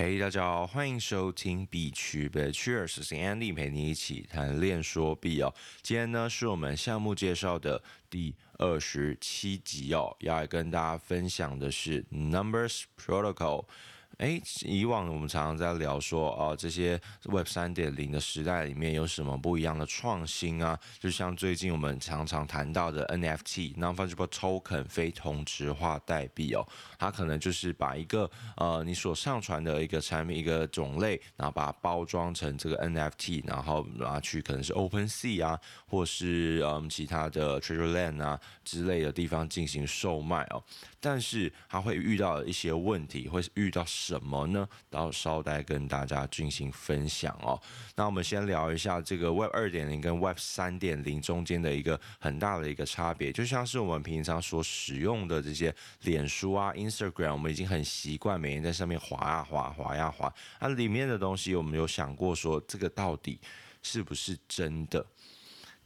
嘿，hey, 大家好，欢迎收听币趣 Be Cheers，是 Andy 陪你一起谈恋说币哦。今天呢是我们项目介绍的第二十七集哦，要来跟大家分享的是 Numbers Protocol。哎，以往我们常常在聊说，哦，这些 Web 三点零的时代里面有什么不一样的创新啊？就像最近我们常常谈到的 NFT（Non-Fungible Token） 非同质化代币哦，它可能就是把一个呃你所上传的一个产品一个种类，然后把它包装成这个 NFT，然后拿去可能是 OpenSea 啊，或是嗯其他的 TreasureLand 啊之类的地方进行售卖哦。但是它会遇到一些问题，会遇到。什么呢？到稍待跟大家进行分享哦。那我们先聊一下这个 Web 二点零跟 Web 三点零中间的一个很大的一个差别，就像是我们平常所使用的这些脸书啊、Instagram，我们已经很习惯每天在上面滑呀滑、滑呀滑，那里面的东西我们有想过说，这个到底是不是真的？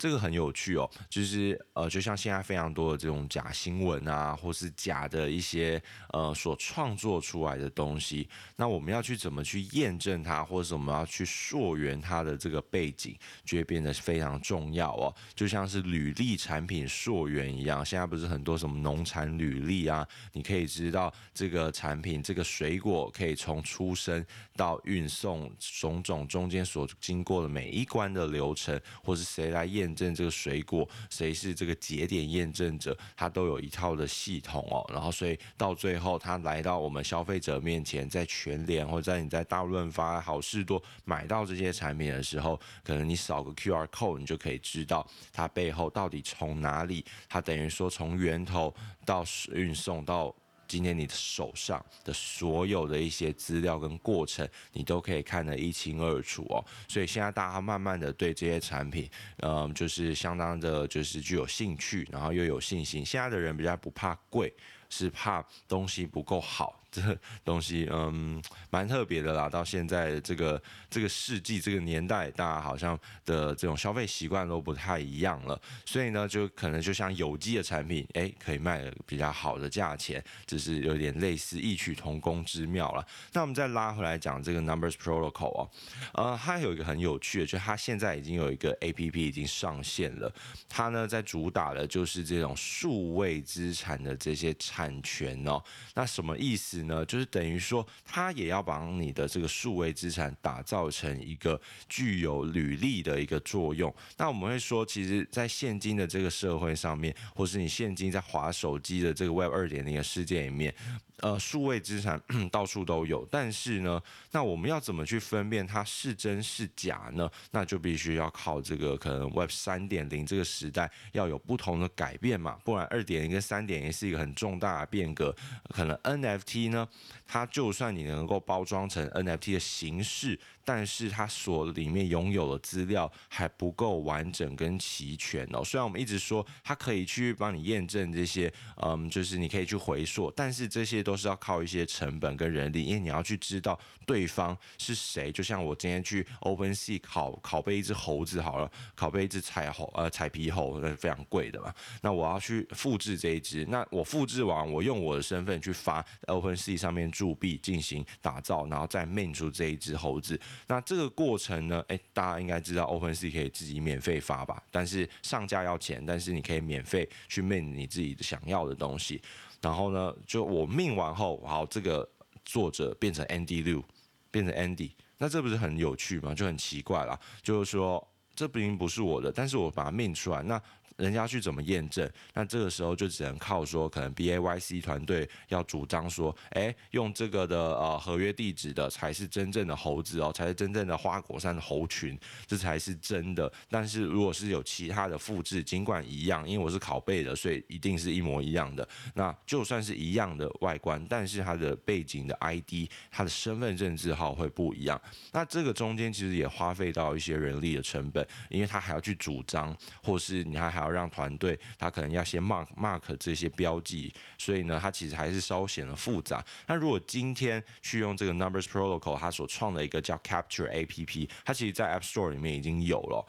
这个很有趣哦，就是呃，就像现在非常多的这种假新闻啊，或是假的一些呃所创作出来的东西，那我们要去怎么去验证它，或者我们要去溯源它的这个背景，就会变得非常重要哦。就像是履历产品溯源一样，现在不是很多什么农产履历啊，你可以知道这个产品这个水果可以从出生到运送种种中间所经过的每一关的流程，或是谁来验。证这个水果，谁是这个节点验证者，它都有一套的系统哦。然后，所以到最后，它来到我们消费者面前，在全联或者在你在大润发、好事多买到这些产品的时候，可能你扫个 QR code，你就可以知道它背后到底从哪里，它等于说从源头到运送到。今天你的手上的所有的一些资料跟过程，你都可以看得一清二楚哦。所以现在大家慢慢的对这些产品，嗯，就是相当的，就是具有兴趣，然后又有信心。现在的人比较不怕贵，是怕东西不够好。这东西嗯蛮特别的啦，到现在这个这个世纪这个年代，大家好像的这种消费习惯都不太一样了，所以呢，就可能就像有机的产品，哎，可以卖的比较好的价钱，只是有点类似异曲同工之妙了。那我们再拉回来讲这个 Numbers Protocol 哦，呃，它有一个很有趣的，就它现在已经有一个 APP 已经上线了，它呢在主打的就是这种数位资产的这些产权哦，那什么意思？呢，就是等于说，他也要把你的这个数位资产打造成一个具有履历的一个作用。那我们会说，其实，在现今的这个社会上面，或是你现今在划手机的这个 Web 二点零的世界里面，呃，数位资产 到处都有。但是呢，那我们要怎么去分辨它是真是假呢？那就必须要靠这个可能 Web 三点零这个时代要有不同的改变嘛，不然二点零跟三点零是一个很重大的变革，可能 NFT。呢，它就算你能够包装成 NFT 的形式，但是它所里面拥有的资料还不够完整跟齐全哦。虽然我们一直说它可以去帮你验证这些，嗯，就是你可以去回溯，但是这些都是要靠一些成本跟人力，因为你要去知道对方是谁。就像我今天去 OpenSea 拷拷贝一只猴子好了，拷贝一只彩猴呃彩皮猴，那是非常贵的嘛。那我要去复制这一只，那我复制完，我用我的身份去发 OpenSea。上面铸币进行打造，然后再 m i n 出这一只猴子。那这个过程呢？诶，大家应该知道，OpenSea 可以自己免费发吧？但是上架要钱，但是你可以免费去 m i n 你自己想要的东西。然后呢，就我 mint 完后，好，这个作者变成 Andy Liu，变成 Andy，那这不是很有趣吗？就很奇怪啦，就是说这并不是我的，但是我把它 mint 出来，那。人家去怎么验证？那这个时候就只能靠说，可能 B A Y C 团队要主张说，哎，用这个的呃合约地址的才是真正的猴子哦，才是真正的花果山的猴群，这才是真的。但是如果是有其他的复制，尽管一样，因为我是拷贝的，所以一定是一模一样的。那就算是一样的外观，但是它的背景的 I D，它的身份证字号会不一样。那这个中间其实也花费到一些人力的成本，因为他还要去主张，或是你还还要让团队他可能要先 mark mark 这些标记，所以呢，它其实还是稍显的复杂。那如果今天去用这个 Numbers Protocol，它所创的一个叫 Capture APP，它其实在 App Store 里面已经有了。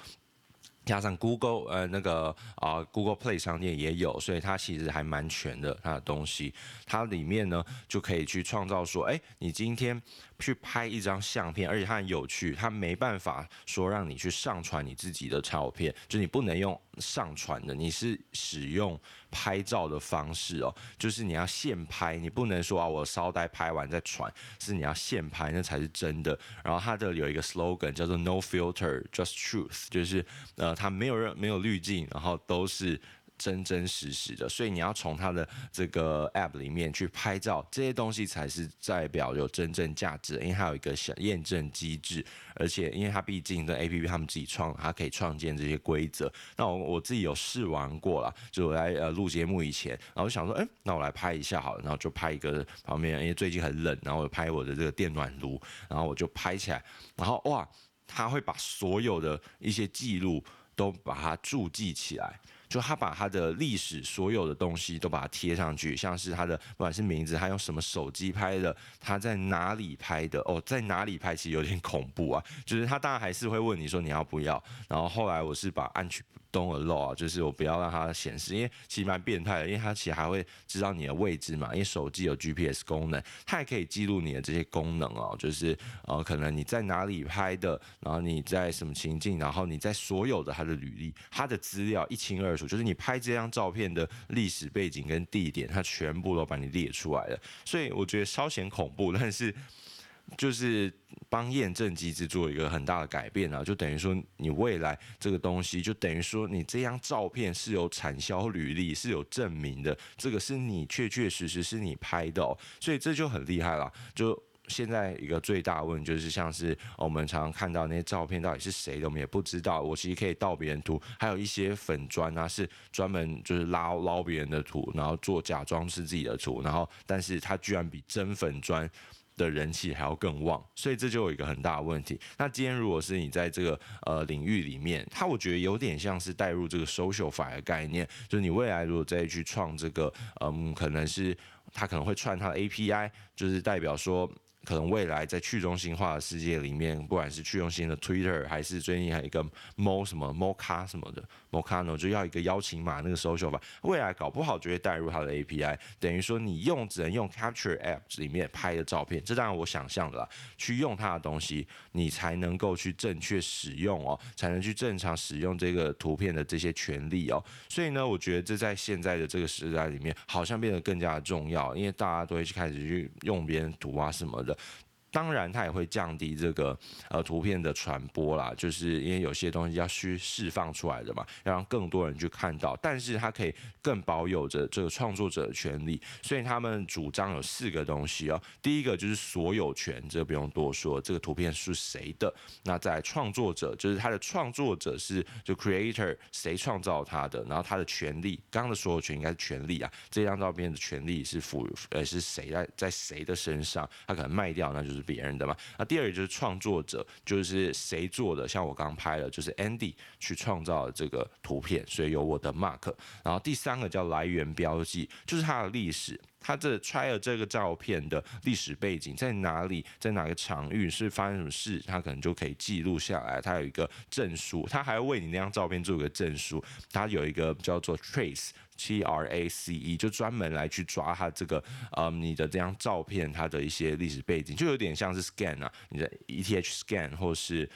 加上 Google 呃那个啊、Google Play 商店也有，所以它其实还蛮全的，它的东西，它里面呢就可以去创造说，哎，你今天去拍一张相片，而且它很有趣，它没办法说让你去上传你自己的照片，就你不能用上传的，你是使用拍照的方式哦，就是你要现拍，你不能说啊我稍待拍完再传，是你要现拍，那才是真的。然后它的有一个 slogan 叫做 No Filter Just Truth，就是呃它没有任没有滤镜，然后都是。真真实实的，所以你要从它的这个 app 里面去拍照，这些东西才是代表有真正价值，因为它有一个小验证机制，而且因为它毕竟跟 app 他们自己创，它可以创建这些规则。那我我自己有试玩过了，就我来呃录节目以前，然后想说，哎、那我来拍一下好了，然后就拍一个旁边，因为最近很冷，然后我拍我的这个电暖炉，然后我就拍起来，然后哇，它会把所有的一些记录都把它注记起来。就他把他的历史所有的东西都把它贴上去，像是他的不管是名字，他用什么手机拍的，他在哪里拍的，哦，在哪里拍其实有点恐怖啊。就是他当然还是会问你说你要不要，然后后来我是把安全。Don't allow 啊，就是我不要让它显示，因为其实蛮变态的，因为它其实还会知道你的位置嘛，因为手机有 GPS 功能，它也可以记录你的这些功能哦，就是呃，可能你在哪里拍的，然后你在什么情境，然后你在所有的它的履历，它的资料一清二楚，就是你拍这张照片的历史背景跟地点，它全部都把你列出来了，所以我觉得稍显恐怖，但是。就是帮验证机制做一个很大的改变啊，就等于说你未来这个东西，就等于说你这张照片是有产销履历，是有证明的，这个是你确确实实是你拍的哦，所以这就很厉害了。就现在一个最大问就是，像是我们常常看到那些照片到底是谁的，我们也不知道。我其实可以盗别人图，还有一些粉砖啊，是专门就是捞捞别人的图，然后做假装是自己的图，然后但是它居然比真粉砖。的人气还要更旺，所以这就有一个很大的问题。那今天如果是你在这个呃领域里面，它我觉得有点像是带入这个 SocialFi 的概念，就是你未来如果再去创这个，嗯，可能是它可能会串它的 API，就是代表说。可能未来在去中心化的世界里面，不管是去中心的 Twitter，还是最近还有一个 Mo 什么 Mocha 什么的 Mocano，就要一个邀请码那个 social 吧。未来搞不好就会带入它的 API，等于说你用只能用 Capture App 里面拍的照片，这当然我想象的啦。去用它的东西，你才能够去正确使用哦，才能去正常使用这个图片的这些权利哦。所以呢，我觉得这在现在的这个时代里面，好像变得更加重要，因为大家都会去开始去用别人图啊什么的。的当然，它也会降低这个呃图片的传播啦，就是因为有些东西要去释放出来的嘛，要让更多人去看到。但是它可以更保有着这个创作者的权利，所以他们主张有四个东西哦。第一个就是所有权，这个不用多说，这个图片是谁的。那在创作者，就是他的创作者是就 creator 谁创造他的，然后他的权利，刚刚的所有权应该是权利啊。这张照片的权利是赋呃是谁在在谁的身上？他可能卖掉，那就是。别人的嘛，那第二个就是创作者，就是谁做的，像我刚拍的，就是 Andy 去创造这个图片，所以有我的 mark。然后第三个叫来源标记，就是它的历史，它这 Trier 这个照片的历史背景在哪里，在哪个场域是发生什么事，它可能就可以记录下来。它有一个证书，它还要为你那张照片做一个证书，它有一个叫做 Trace。T R A C E 就专门来去抓它这个，呃，你的这张照片它的一些历史背景，就有点像是 scan 啊，你的 ETH scan 或是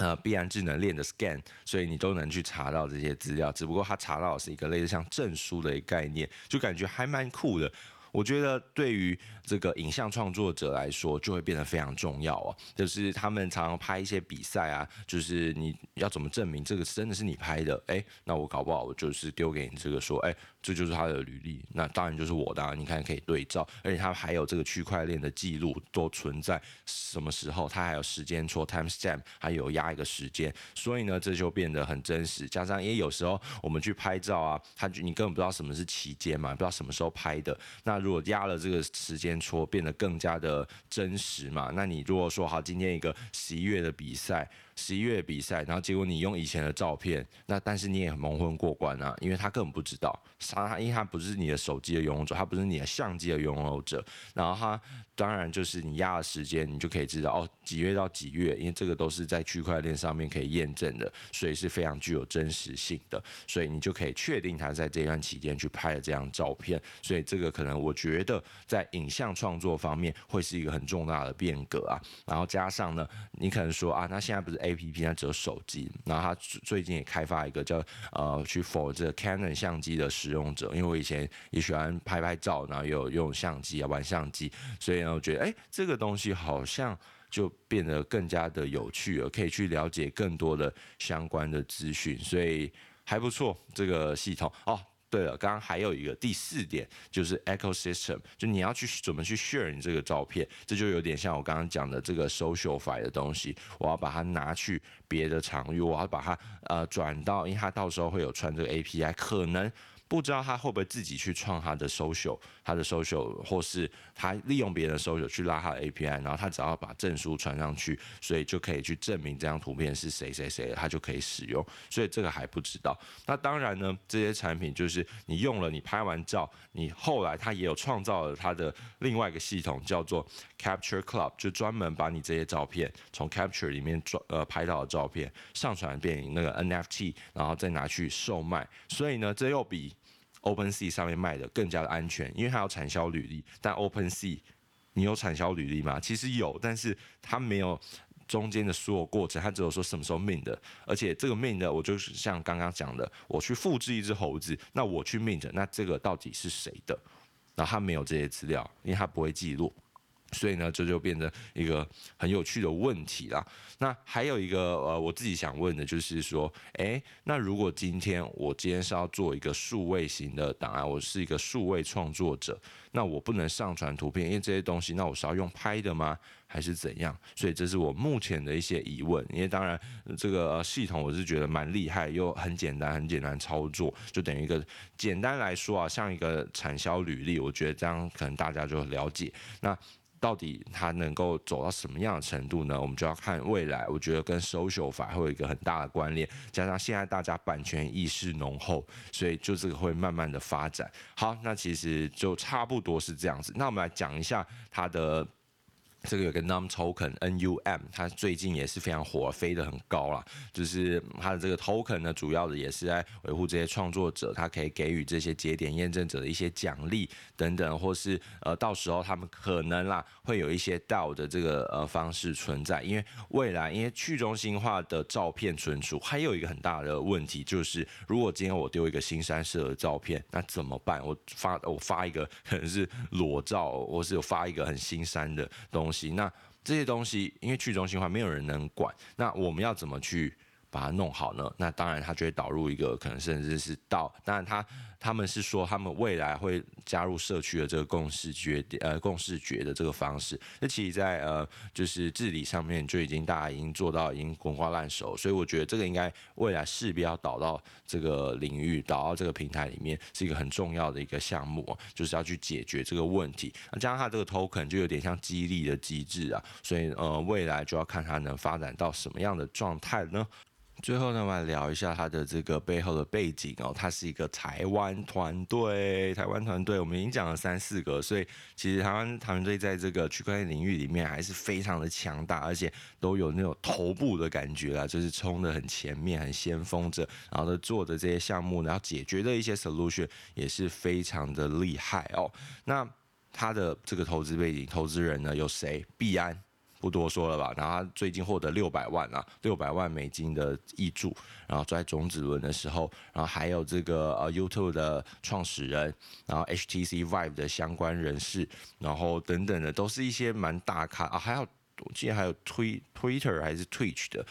呃必然智能链的 scan，所以你都能去查到这些资料。只不过它查到的是一个类似像证书的一个概念，就感觉还蛮酷的。我觉得对于这个影像创作者来说，就会变得非常重要哦。就是他们常常拍一些比赛啊，就是你要怎么证明这个真的是你拍的？哎，那我搞不好我就是丢给你这个说，哎，这就是他的履历，那当然就是我的啊。你看可以对照，而且他还有这个区块链的记录都存在，什么时候他还有时间戳 timestamp，还有压一个时间，所以呢，这就变得很真实。加上因为有时候我们去拍照啊，他就你根本不知道什么是期间嘛，不知道什么时候拍的，那。如果压了这个时间戳，变得更加的真实嘛？那你如果说好，今天一个十一月的比赛，十一月比赛，然后结果你用以前的照片，那但是你也蒙混过关啊，因为他根本不知道他因为他不是你的手机的拥有者，他不是你的相机的拥有者，然后他当然就是你压的时间，你就可以知道哦几月到几月，因为这个都是在区块链上面可以验证的，所以是非常具有真实性的，所以你就可以确定他在这段期间去拍了这张照片，所以这个可能我觉得在影像创作方面会是一个很重大的变革啊，然后加上呢，你可能说啊，那现在不是 APP，那只有手机，然后他最近也开发一个叫呃去否这个 Canon 相机的使用者，因为我以前也喜欢拍拍照，然后也有用相机啊玩相机，所以呢，我觉得哎、这个东西好像就变得更加的有趣了，可以去了解更多的相关的资讯，所以还不错这个系统哦。对了，刚刚还有一个第四点，就是 ecosystem，就你要去怎么去 share 你这个照片，这就有点像我刚刚讲的这个 socialify 的东西，我要把它拿去别的场域，我要把它呃转到，因为它到时候会有串这个 API，可能。不知道他会不会自己去创他的 social，他的 social，或是他利用别人的 social 去拉他的 API，然后他只要把证书传上去，所以就可以去证明这张图片是谁谁谁，他就可以使用。所以这个还不知道。那当然呢，这些产品就是你用了，你拍完照，你后来他也有创造了他的另外一个系统，叫做 Capture Club，就专门把你这些照片从 Capture 里面转呃拍到的照片上传变那个 NFT，然后再拿去售卖。所以呢，这又比 OpenSea 上面卖的更加的安全，因为它有产销履历。但 OpenSea，你有产销履历吗？其实有，但是它没有中间的所有过程，它只有说什么时候 mint 的。而且这个 mint 的，我就是像刚刚讲的，我去复制一只猴子，那我去 mint，那这个到底是谁的？然后它没有这些资料，因为它不会记录。所以呢，这就变成一个很有趣的问题啦。那还有一个呃，我自己想问的就是说，诶，那如果今天我今天是要做一个数位型的档案，我是一个数位创作者，那我不能上传图片，因为这些东西，那我是要用拍的吗？还是怎样？所以这是我目前的一些疑问。因为当然这个系统我是觉得蛮厉害，又很简单，很简单操作，就等于一个简单来说啊，像一个产销履历，我觉得这样可能大家就了解。那到底它能够走到什么样的程度呢？我们就要看未来。我觉得跟 social 法会有一个很大的关联，加上现在大家版权意识浓厚，所以就这个会慢慢的发展。好，那其实就差不多是这样子。那我们来讲一下它的。这个有个 num token n u m，它最近也是非常火，飞得很高啦。就是它的这个 token 呢，主要的也是在维护这些创作者，它可以给予这些节点验证者的一些奖励等等，或是呃到时候他们可能啦会有一些 DAO 的这个呃方式存在。因为未来因为去中心化的照片存储，还有一个很大的问题就是，如果今天我丢一个新三色的照片，那怎么办？我发我发一个可能是裸照，或是有发一个很新三的东西。东西，那这些东西因为去中心化，没有人能管。那我们要怎么去把它弄好呢？那当然，它就会导入一个可能甚至是到，当然它。他们是说，他们未来会加入社区的这个共识决定呃共识决的这个方式。那其实在，在呃就是治理上面就已经大家已经做到已经滚瓜烂熟，所以我觉得这个应该未来势必要导到这个领域，导到这个平台里面是一个很重要的一个项目，就是要去解决这个问题。那加上它这个 token 就有点像激励的机制啊，所以呃未来就要看它能发展到什么样的状态呢？最后呢，我们来聊一下它的这个背后的背景哦。它是一个台湾团队，台湾团队我们已经讲了三四个，所以其实台湾团队在这个区块链领域里面还是非常的强大，而且都有那种头部的感觉啦，就是冲得很前面、很先锋着，然后呢做的这些项目，然后解决的一些 solution 也是非常的厉害哦。那它的这个投资背景，投资人呢有谁？币安。不多说了吧，然后他最近获得六百万啊，六百万美金的挹注，然后在种子轮的时候，然后还有这个呃 YouTube 的创始人，然后 HTC Vive 的相关人士，然后等等的，都是一些蛮大咖啊，还有我记得还有推 Twitter 还是 Twitch 的。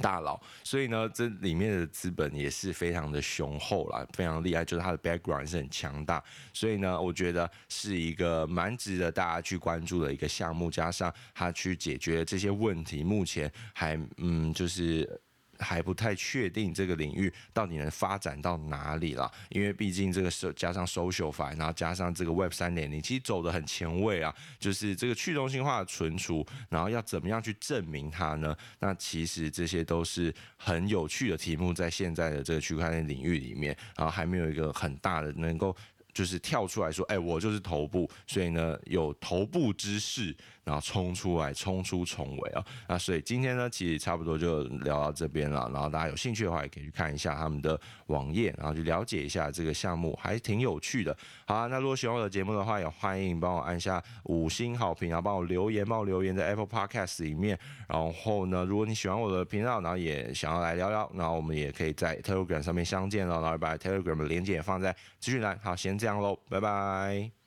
大佬，所以呢，这里面的资本也是非常的雄厚啦，非常厉害，就是它的 background 是很强大，所以呢，我觉得是一个蛮值得大家去关注的一个项目，加上它去解决这些问题，目前还嗯就是。还不太确定这个领域到底能发展到哪里啦，因为毕竟这个是加上 SocialFi，然后加上这个 Web 三点零，其实走得很前卫啊。就是这个去中心化的存储，然后要怎么样去证明它呢？那其实这些都是很有趣的题目，在现在的这个区块链领域里面，然后还没有一个很大的能够。就是跳出来说，哎、我就是头部，所以呢，有头部之势，然后冲出来，冲出重围啊。那所以今天呢，其实差不多就聊到这边了。然后大家有兴趣的话，也可以去看一下他们的网页，然后去了解一下这个项目，还挺有趣的。好啊，那如果喜欢我的节目的话，也欢迎帮我按下五星好评，然后帮我留言，帮我留言在 Apple Podcast 里面。然后呢，如果你喜欢我的频道，然后也想要来聊聊，然后我们也可以在 Telegram 上面相见了。然后把 Telegram 的链接也放在资讯栏。好，先。这样喽，拜拜。